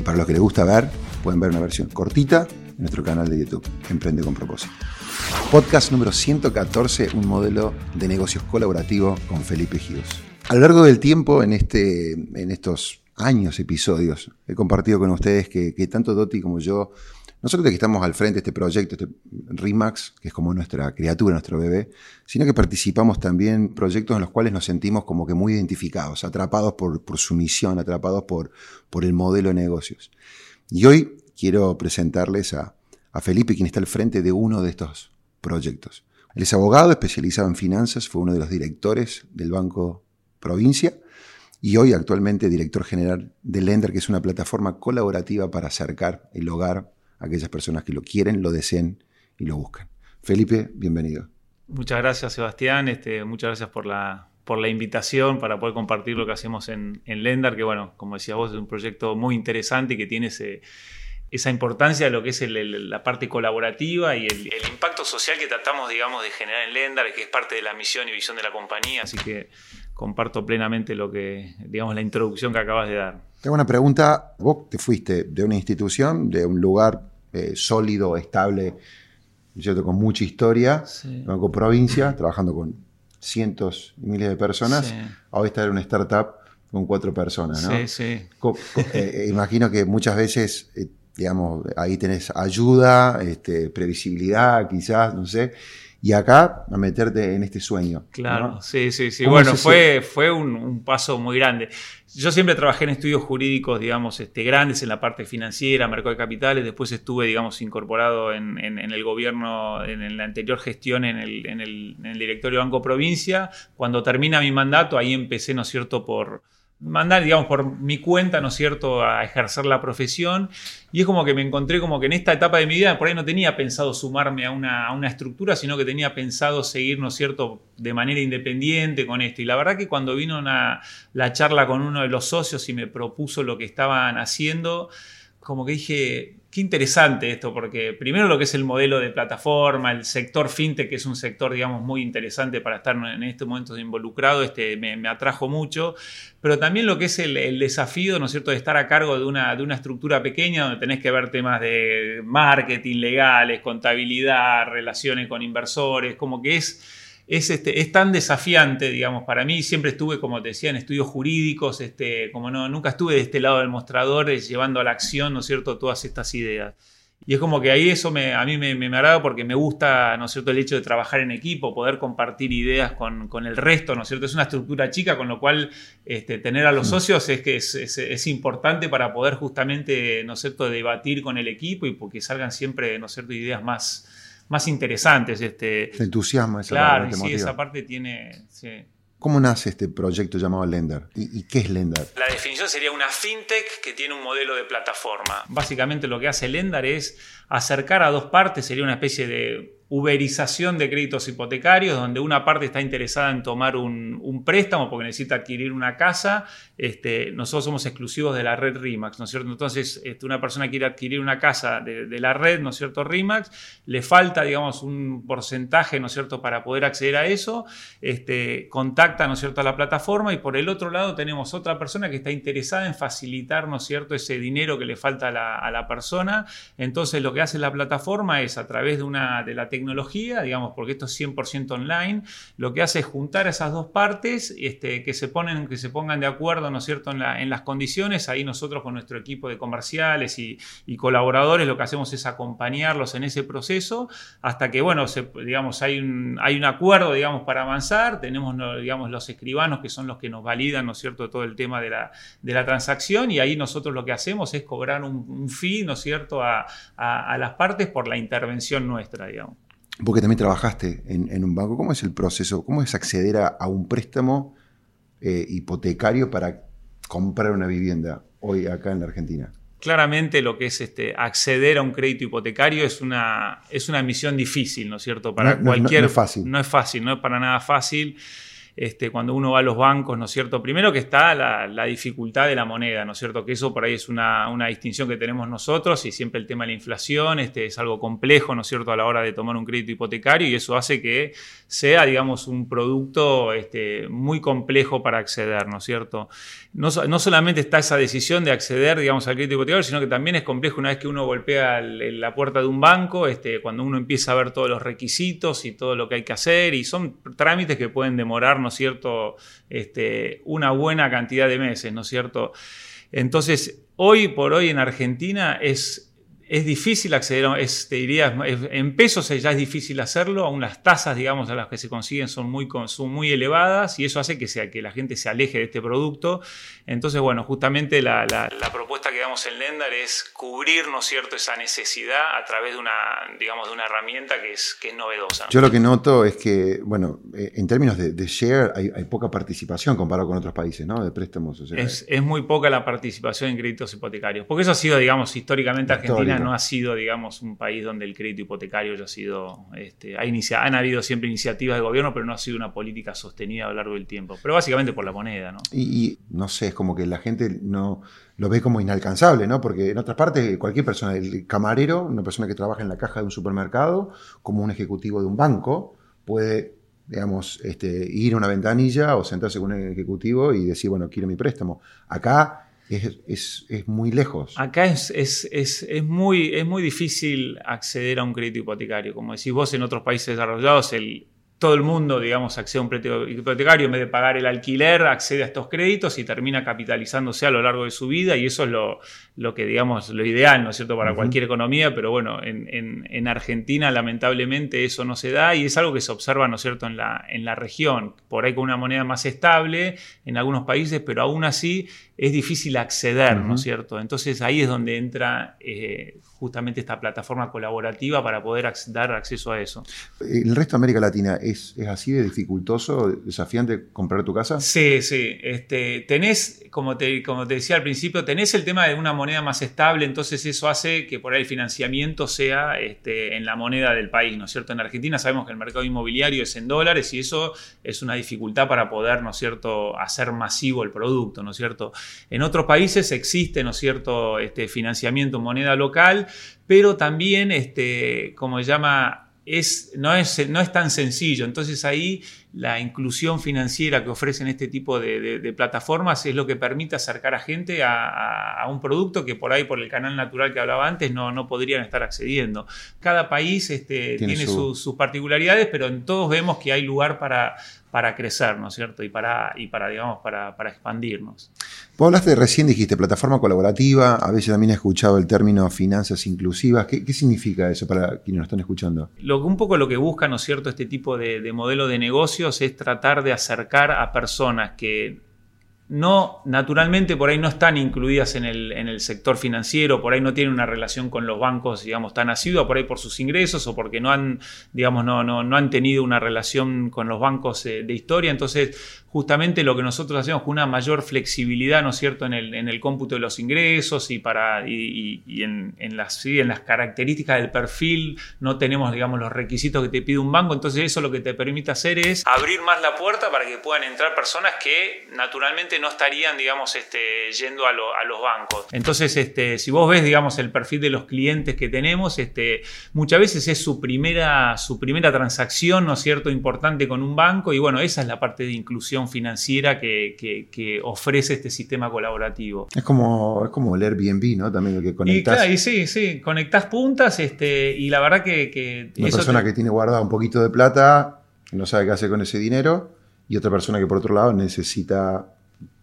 Y para los que les gusta ver, pueden ver una versión cortita en nuestro canal de YouTube, Emprende con propósito. Podcast número 114, un modelo de negocios colaborativo con Felipe Gios. A lo largo del tiempo, en, este, en estos años, episodios, he compartido con ustedes que, tanto Doti como yo, no solo de que estamos al frente de este proyecto, este RIMAX, que es como nuestra criatura, nuestro bebé, sino que participamos también en proyectos en los cuales nos sentimos como que muy identificados, atrapados por, su misión, atrapados por, el modelo de negocios. Y hoy quiero presentarles a, a Felipe, quien está al frente de uno de estos proyectos. Él es abogado especializado en finanzas, fue uno de los directores del Banco Provincia y hoy actualmente director general de Lender, que es una plataforma colaborativa para acercar el hogar aquellas personas que lo quieren, lo deseen y lo buscan. Felipe, bienvenido. Muchas gracias, Sebastián. Este, muchas gracias por la, por la invitación para poder compartir lo que hacemos en, en Lender, que bueno, como decías vos, es un proyecto muy interesante y que tiene ese esa importancia de lo que es la parte colaborativa y el, impacto social que tratamos, digamos, de generar en Lendar, que es parte de la misión y visión de la compañía. Así que comparto plenamente lo que, digamos, la introducción que acabas de dar. Tengo una pregunta. Vos te fuiste de una institución, de un lugar eh, sólido, estable, ¿cierto? con mucha historia, sí. Banco Provincia, trabajando con cientos y miles de personas. Sí. Ahora estar en una startup con cuatro personas, ¿no? Sí, sí. Eh, eh, imagino que muchas veces digamos, ahí tenés ayuda, este, previsibilidad, quizás, no sé. Y acá a meterte en este sueño. Claro, sí, sí, sí. Bueno, fue, fue un, paso muy grande. Yo siempre trabajé en estudios jurídicos, digamos, este, grandes en la parte financiera, mercado de capitales. Después estuve, digamos, incorporado en, el gobierno, en, la anterior gestión, en el, en el, en el directorio Banco Provincia. Cuando termina mi mandato, ahí empecé, ¿no es cierto?, por mandar, digamos, por mi cuenta, ¿no es cierto?, a ejercer la profesión. Y es como que me encontré como que en esta etapa de mi vida, por ahí no tenía pensado sumarme a una, estructura, sino que tenía pensado seguir, ¿no es cierto?, de manera independiente con esto. Y la verdad que cuando vino la charla con uno de los socios y me propuso lo que estaban haciendo, como que dije, qué interesante esto, porque primero lo que es el modelo de plataforma, el sector fintech, que es un sector, digamos, muy interesante para estar en este momento involucrado, este, me, atrajo mucho, pero también lo que es el, desafío, ¿no es cierto?, de estar a cargo de una, de una estructura pequeña donde tenés que ver temas de marketing, legales, contabilidad, relaciones con inversores, como que es es, este, es tan desafiante, digamos, para mí. Siempre estuve, como te decía, en estudios jurídicos, este, como no, nunca estuve de este lado del mostrador llevando a la acción, ¿no es cierto?, todas estas ideas. Y es como que ahí eso me, a mí me, me, agrada porque me gusta, ¿no es cierto?, el hecho de trabajar en equipo, poder compartir ideas con, con el resto, ¿no es cierto? Es una estructura chica, con lo cual este, tener a los mm. socios es que es, es, importante para poder justamente, ¿no es cierto?, debatir con el equipo y porque salgan siempre, ¿no es cierto?, ideas más, más interesantes. Este, Te entusiasma esa claro, parte. Claro, sí, esa parte tiene... ¿Cómo nace este proyecto llamado Lender? ¿Y, qué es Lender? La definición sería una fintech que tiene un modelo de plataforma. Básicamente lo que hace Lender es acercar a dos partes, sería una especie de uberización de créditos hipotecarios, donde una parte está interesada en tomar un, préstamo porque necesita adquirir una casa. Este, nosotros somos exclusivos de la red RIMAX, ¿no es cierto? Entonces, este, una persona quiere adquirir una casa de, la red, ¿no es cierto? RIMAX, le falta, digamos, un porcentaje, ¿no es cierto?, para poder acceder a eso, este, contacta, ¿no es cierto?, a la plataforma y por el otro lado tenemos otra persona que está interesada en facilitar, ¿no es cierto?, ese dinero que le falta a la, persona. Entonces, lo que hace la plataforma es, a través de, una, de la tecnología, digamos, porque esto es 100% online, lo que hace es juntar esas dos partes, este, que, se ponen, que se pongan de acuerdo, ¿no es cierto?, en, las condiciones. Ahí nosotros con nuestro equipo de comerciales y, colaboradores lo que hacemos es acompañarlos en ese proceso hasta que, bueno, digamos, hay un, hay un acuerdo, digamos, para avanzar. Tenemos, digamos, los escribanos que son los que nos validan, ¿no es cierto?, todo el tema de la, de la transacción y ahí nosotros lo que hacemos es cobrar un, fee, ¿no es cierto?, a, las partes por la intervención nuestra, digamos. Porque también trabajaste en, un banco. ¿Cómo es el proceso? ¿Cómo es acceder a, un préstamo eh, hipotecario para comprar una vivienda hoy acá en la Argentina? Claramente lo que es este, acceder a un crédito hipotecario es una, es una misión difícil, ¿no es cierto? Para cualquier. no es fácil. No es fácil, no es para nada fácil. Este, cuando uno va a los bancos, ¿no es cierto? Primero que está la, dificultad de la moneda, ¿no es cierto? Que eso por ahí es una, distinción que tenemos nosotros y siempre el tema de la inflación este, es algo complejo, ¿no es cierto?, a la hora de tomar un crédito hipotecario y eso hace que sea, digamos, un producto este, muy complejo para acceder, ¿no es cierto? No, solamente está esa decisión de acceder, digamos, al crédito hipotecario, sino que también es complejo una vez que uno golpea la puerta de un banco, cuando uno empieza a ver todos los requisitos y todo lo que hay que hacer y son trámites que pueden demorar, ¿no cierto?, este, una buena cantidad de meses, ¿no es cierto? Entonces, hoy por hoy en Argentina es es difícil acceder, es, te diría, en pesos ya es difícil hacerlo, aún las tasas, digamos, a las que se consiguen son muy, son muy elevadas y eso hace que, sea, que la gente se aleje de este producto. Entonces, bueno, justamente la, propuesta que damos en Lendar es cubrir, ¿no es cierto?, esa necesidad a través de una, digamos, de una herramienta que es, que es novedosa. Yo lo que noto es que, bueno, eh, en términos de, share hay, poca participación comparado con otros países, ¿no?, de préstamos. es, es, muy poca la participación en créditos hipotecarios, porque eso ha sido, digamos, históricamente Argentina no ha sido, digamos, un país donde el crédito hipotecario haya sido. Este, han habido siempre iniciativas de gobierno, pero no ha sido una política sostenida a lo largo del tiempo. Pero básicamente por la moneda, ¿no? Y, no sé, es como que la gente no lo ve como inalcanzable, ¿no? Porque en otras partes, cualquier persona, el camarero, una persona que trabaja en la caja de un supermercado, como un ejecutivo de un banco, puede digamos, este, ir a una ventanilla o sentarse con un ejecutivo y decir, bueno, quiero mi préstamo. Acá es, muy lejos. Acá es, es, muy, es muy difícil acceder a un crédito hipotecario. Como decís vos, en otros países desarrollados el todo el mundo, digamos, accede a un crédito hipotecario, en vez de pagar el alquiler, accede a estos créditos y termina capitalizándose a lo largo de su vida y eso es lo, lo que, digamos, lo ideal, ¿no es cierto?, para cualquier economía, pero bueno, en, Argentina lamentablemente eso no se da y es algo que se observa, ¿no es cierto?, en la, en la región, por ahí con una moneda más estable en algunos países, pero aún así es difícil acceder, ¿no es cierto? Entonces ahí es donde entra eh, justamente esta plataforma colaborativa para poder dar acceso a eso. ¿El resto de América Latina es, así de dificultoso, desafiante comprar tu casa? Sí, sí. Este, tenés, como te, como te decía al principio, tenés el tema de una moneda más estable, entonces eso hace que por ahí el financiamiento sea este, en la moneda del país, ¿no es cierto? En Argentina sabemos que el mercado inmobiliario es en dólares y eso es una dificultad para poder, ¿no es cierto?, hacer masivo el producto, ¿no es cierto? En otros países existe, ¿no es cierto?, este, financiamiento en moneda local, pero también, este, como se llama, es, no, es, no es tan sencillo. Entonces ahí la inclusión financiera que ofrecen este tipo de, plataformas es lo que permite acercar a gente a, un producto que por ahí, por el canal natural que hablaba antes, no, no podrían estar accediendo. Cada país este, tiene, sus particularidades, pero en todos vemos que hay lugar para, para crecer, ¿no es cierto? Y para, y para digamos, para, para expandirnos. Vos hablaste recién, dijiste plataforma colaborativa, a veces también he escuchado el término finanzas inclusivas. ¿Qué, significa eso para quienes nos están escuchando? Lo, un poco lo que busca, ¿no es cierto?, este tipo de, de modelo de negocios es tratar de acercar a personas que no, naturalmente por ahí no están incluidas en el, en el, sector financiero, por ahí no tienen una relación con los bancos, digamos, tan asidua, por ahí por sus ingresos o porque no han, digamos, no, no, no han tenido una relación con los bancos eh, de historia. Entonces, justamente lo que nosotros hacemos con una mayor flexibilidad, ¿no es cierto?, en el, cómputo de los ingresos y, para, y, en, las, en las características del perfil, no tenemos, digamos, los requisitos que te pide un banco. Entonces, eso lo que te permite hacer es abrir más la puerta para que puedan entrar personas que naturalmente no estarían, digamos, este, yendo a, los bancos. Entonces, este, si vos ves, digamos, el perfil de los clientes que tenemos, este, muchas veces es su primera, su primera transacción, ¿no es cierto?, importante con un banco y bueno, esa es la parte de inclusión financiera que, ofrece este sistema colaborativo. Es como, es como el Airbnb, ¿no? También lo que conectas. Y, sí, sí, conectás puntas este, y la verdad que... Una persona que tiene guardado un poquito de plata, no sabe qué hacer con ese dinero, y otra persona que por otro lado necesita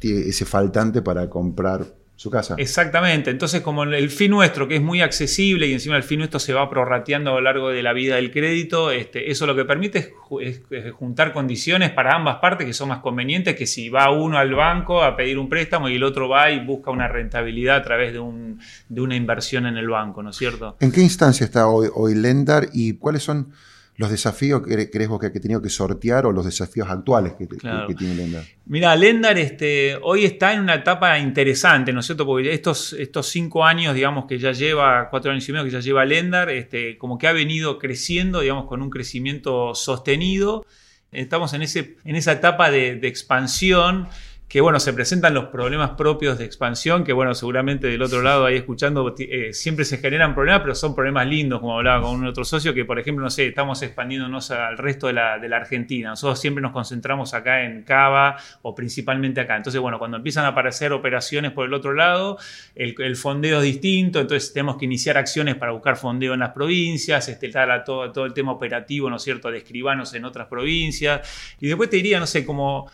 ese faltante para comprar su casa. Exactamente, entonces como el fin nuestro, que es muy accesible y encima el fin nuestro se va prorrateando a lo largo de la vida del crédito, este, eso lo que permite es, juntar condiciones para ambas partes que son más convenientes que si va uno al banco a pedir un préstamo y el otro va y busca una rentabilidad a través de, un, de una inversión en el banco, ¿no es cierto? ¿En qué instancia está hoy, hoy Lendar y cuáles son los desafíos que crees vos que ha tenido que sortear o los desafíos actuales que, tiene Lendar? Mira, Lendar este, hoy está en una etapa interesante, ¿no es cierto? Porque estos, estos cinco años, digamos, que ya lleva, cuatro años y medio que ya lleva Lendar, este, como que ha venido creciendo, digamos, con un crecimiento sostenido. Estamos en, ese, en esa etapa de, de expansión que bueno, se presentan los problemas propios de expansión, que bueno, seguramente del otro lado ahí escuchando, eh, siempre se generan problemas, pero son problemas lindos, como hablaba con un otro socio, que por ejemplo, no sé, estamos expandiéndonos al resto de la, Argentina. Nosotros siempre nos concentramos acá en Cava o principalmente acá. Entonces, bueno, cuando empiezan a aparecer operaciones por el otro lado, el, fondeo es distinto, entonces tenemos que iniciar acciones para buscar fondeo en las provincias, este, todo, todo el tema operativo, ¿no es cierto?, de escribanos en otras provincias. Y después te diría, no sé, como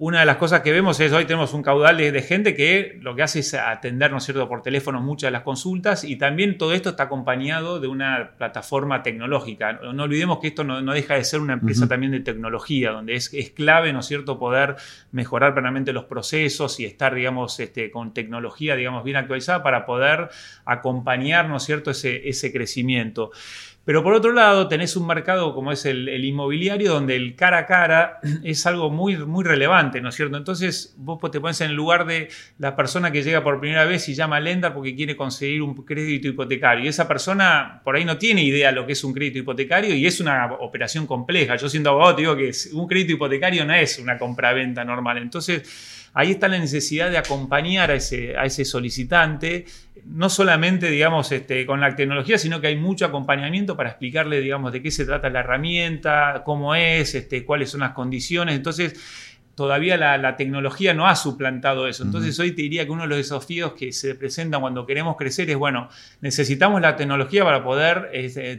una de las cosas que vemos es hoy tenemos un caudal de, gente que lo que hace es atender, ¿no es cierto?, por teléfono muchas de las consultas y también todo esto está acompañado de una plataforma tecnológica. No, olvidemos que esto no, deja de ser una empresa también de tecnología, donde es, clave, ¿no es cierto?, poder mejorar plenamente los procesos y estar, digamos, este, con tecnología, digamos, bien actualizada para poder acompañar, ¿no es cierto?, ese, ese crecimiento. Pero por otro lado, tenés un mercado como es el, inmobiliario, donde el cara a cara es algo muy, muy relevante, ¿no es cierto? Entonces, vos te pones en el lugar de la persona que llega por primera vez y llama a Lendar porque quiere conseguir un crédito hipotecario. Y esa persona por ahí no tiene idea lo que es un crédito hipotecario y es una operación compleja. Yo siendo abogado te digo que un crédito hipotecario no es una compra-venta normal. Entonces, ahí está la necesidad de acompañar a ese, solicitante, no solamente, digamos, este, con la tecnología, sino que hay mucho acompañamiento para explicarle, digamos, de qué se trata la herramienta, cómo es, este, cuáles son las condiciones. Entonces, todavía la, tecnología no ha suplantado eso. Entonces hoy te diría que uno de los desafíos que se presentan cuando queremos crecer es, bueno, necesitamos la tecnología para poder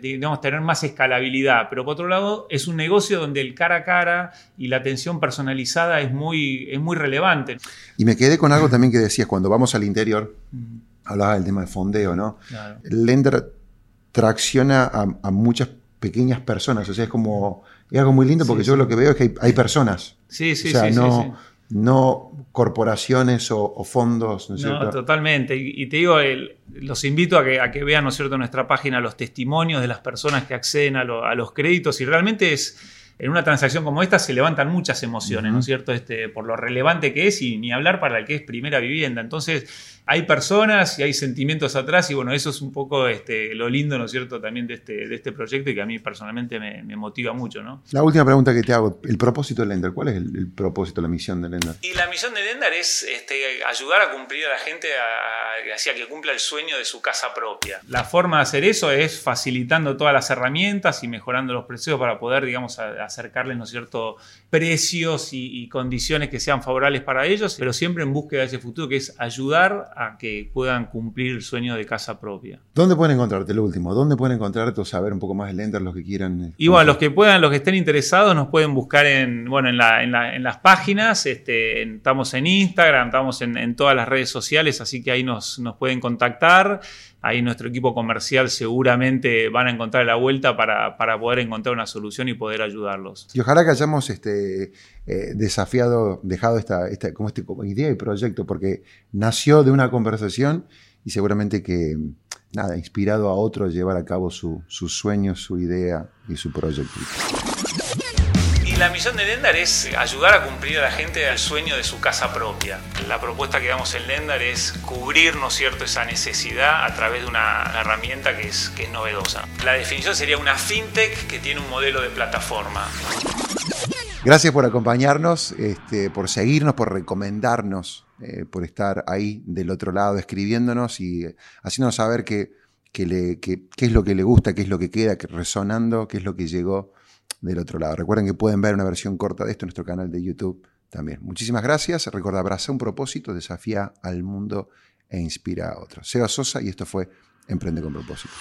digamos, tener más escalabilidad, pero por otro lado es un negocio donde el cara a cara y la atención personalizada es muy, es muy relevante. Y me quedé con algo también que decías, cuando vamos al interior, hablaba del tema de fondeo, ¿no? El lender tracciona a, a muchas pequeñas personas, o sea, es como es algo muy lindo porque yo lo que veo es que hay, personas. Sí, sí, o sea, no, no corporaciones o, fondos. ¿no, totalmente. Y, te digo, los invito a que, a que vean, ¿no es cierto?, en nuestra página los testimonios de las personas que acceden a, a los créditos y realmente es en una transacción como esta se levantan muchas emociones, ¿no es cierto? Este, por lo relevante que es y ni hablar para el que es primera vivienda. Entonces, hay personas y hay sentimientos atrás y bueno, eso es un poco este, lo lindo, ¿no es cierto?, también de este, de este proyecto y que a mí personalmente me, motiva mucho, ¿no? La última pregunta que te hago, el propósito de Lender, ¿cuál es el, propósito, la misión de Lender? Y la misión de Lender es este, ayudar a cumplir a la gente hacia que cumpla el sueño de su casa propia. La forma de hacer eso es facilitando todas las herramientas y mejorando los precios para poder, digamos, acercarles, ¿no es cierto?, precios y, y condiciones que sean favorables para ellos, pero siempre en búsqueda de ese futuro que es ayudar a que puedan cumplir el sueño de casa propia. ¿Dónde pueden encontrarte, lo último? ¿Dónde pueden encontrarte o saber un poco más de Lender, los que quieran? Y bueno, los que puedan, los que estén interesados, nos pueden buscar en, bueno, en, las páginas. Este, estamos en Instagram, estamos en, todas las redes sociales, así que ahí nos, nos pueden contactar. Ahí nuestro equipo comercial seguramente van a encontrar la vuelta para, poder encontrar una solución y poder ayudarlos. Y ojalá que hayamos este, eh, desafiado, dejado esta, esta como, este, como idea y proyecto, porque nació de una conversación y seguramente que, nada, inspirado a otros llevar a cabo su, sus sueños, su idea y su proyecto la misión de Lendar es ayudar a cumplir a la gente el sueño de su casa propia. La propuesta que damos en Lendar es cubrir, ¿no cierto?, esa necesidad a través de una herramienta que es, que novedosa. La definición sería una fintech que tiene un modelo de plataforma. Gracias por acompañarnos, este, por seguirnos, por recomendarnos, eh, por estar ahí del otro lado escribiéndonos y haciéndonos saber qué es lo que le gusta, qué es lo que queda resonando, qué es lo que llegó del otro lado. Recuerden que pueden ver una versión corta de esto en nuestro canal de YouTube también. Muchísimas gracias. Recuerda, abraza un propósito, desafía al mundo e inspira a otros. Seba Sosa y esto fue Emprende con propósito.